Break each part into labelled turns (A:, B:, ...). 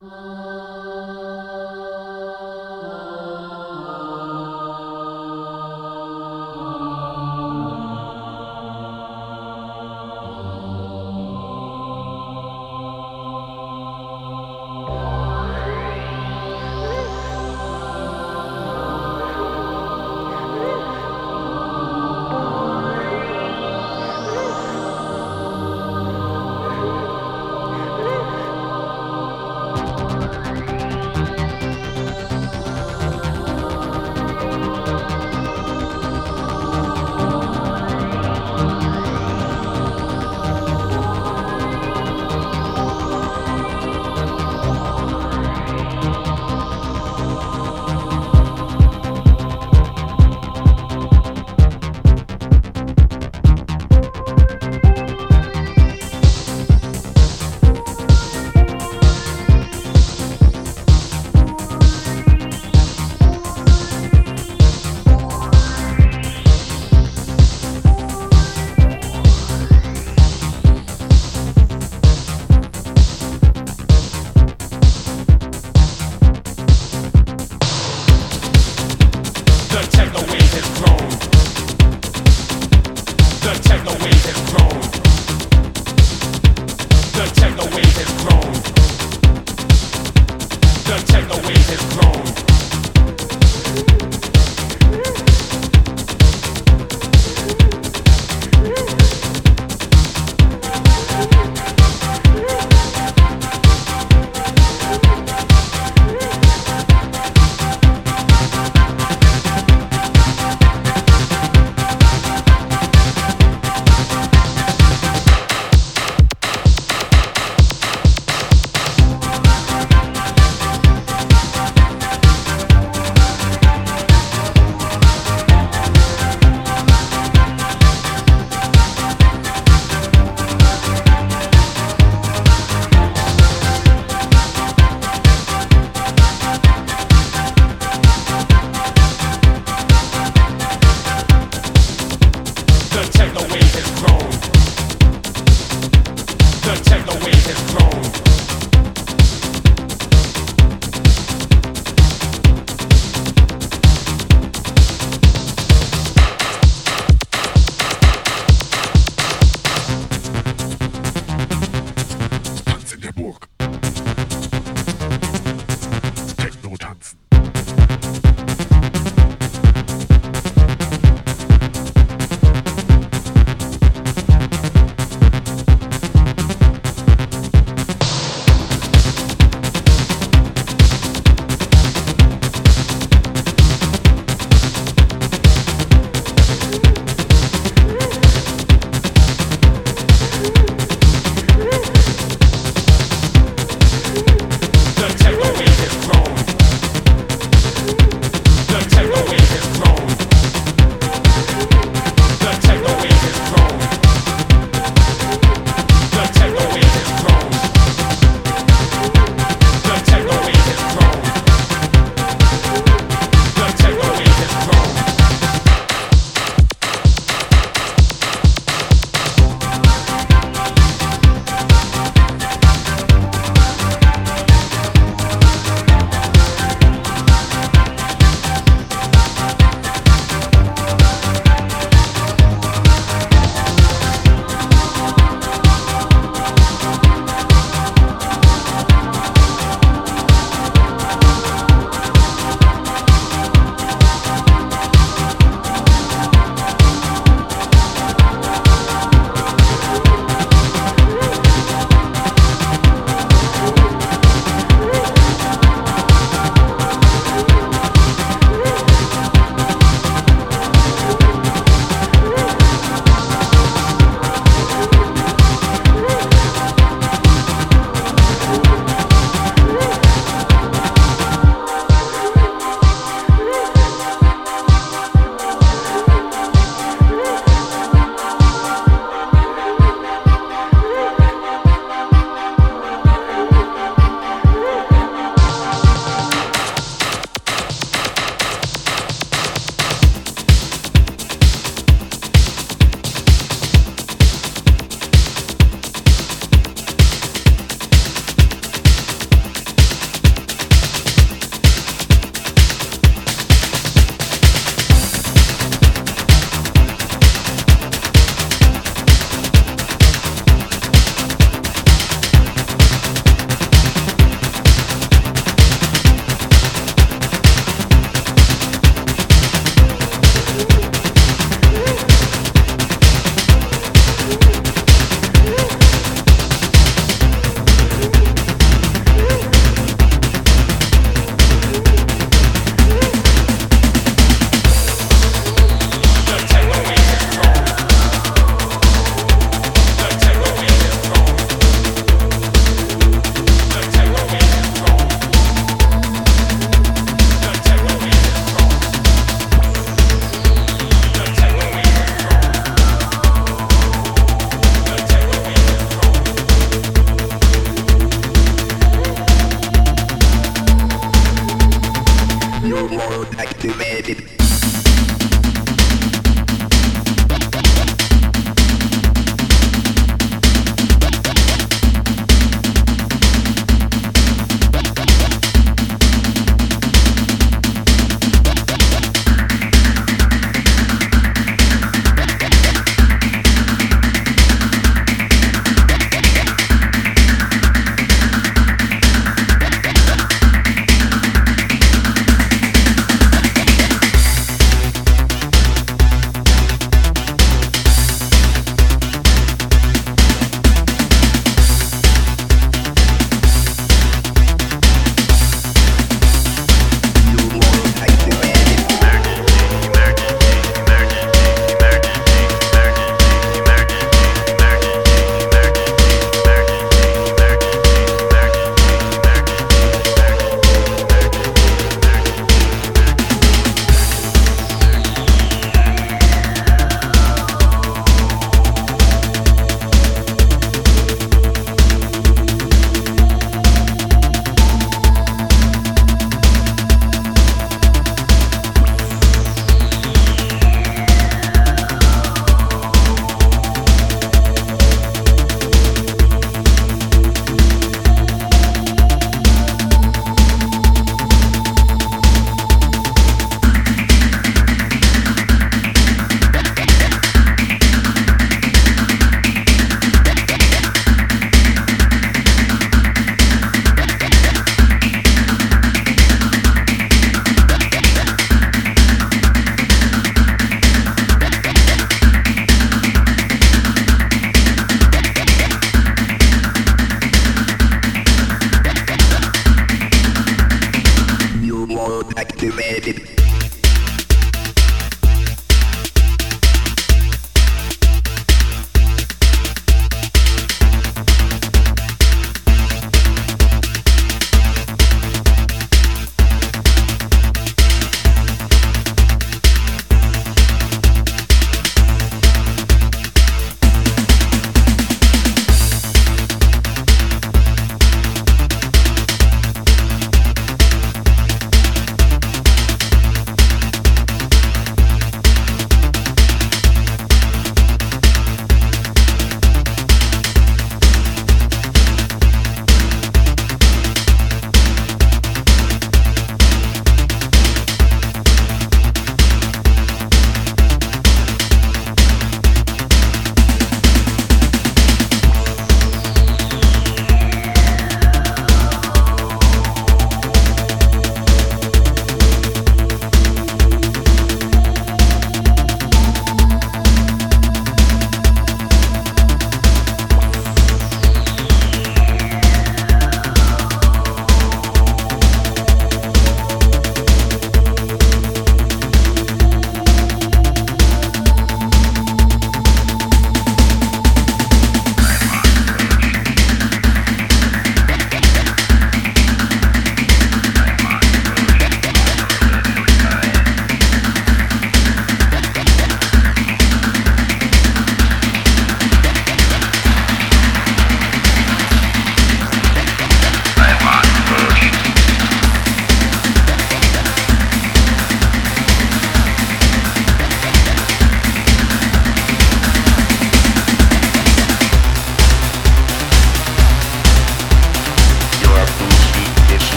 A: Uh...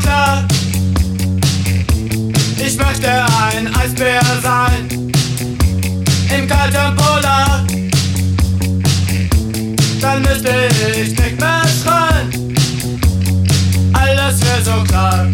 B: so. Ich möchte ein Eisbär sein im kalten Polar. Dann müsste ich nicht mehr schreien. Alles wäre so klar.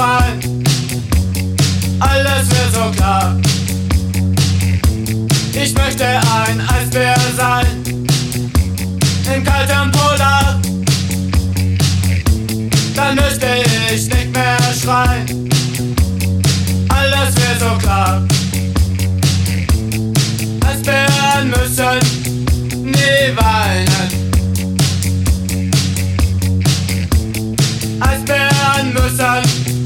B: gefallen. Alles wird so klar. Ich möchte ein Eisbär sein. In kaltem Polar. Dann müsste ich nicht mehr schreien. Alles wird so klar. Eisbären müssen nie weinen. Eisbären müssen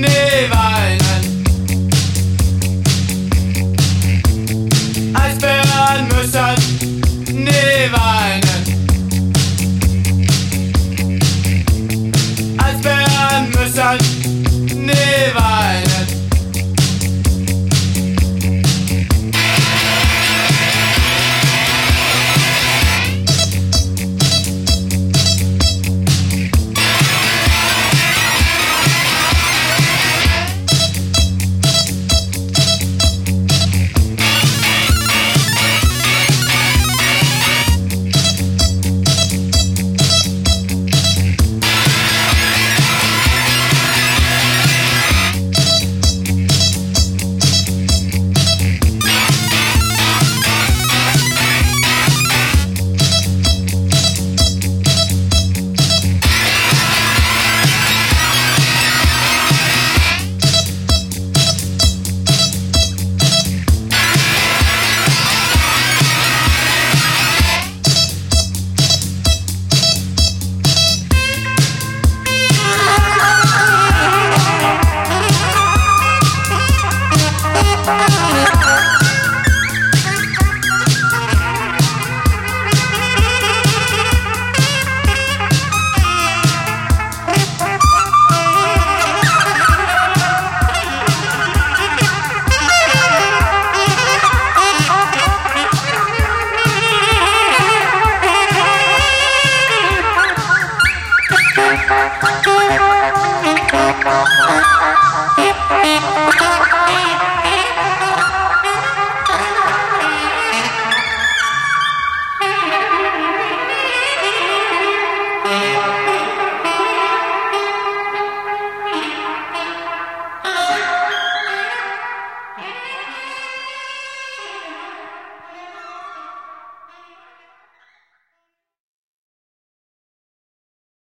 B: Schneeweinen. Eisbären müssen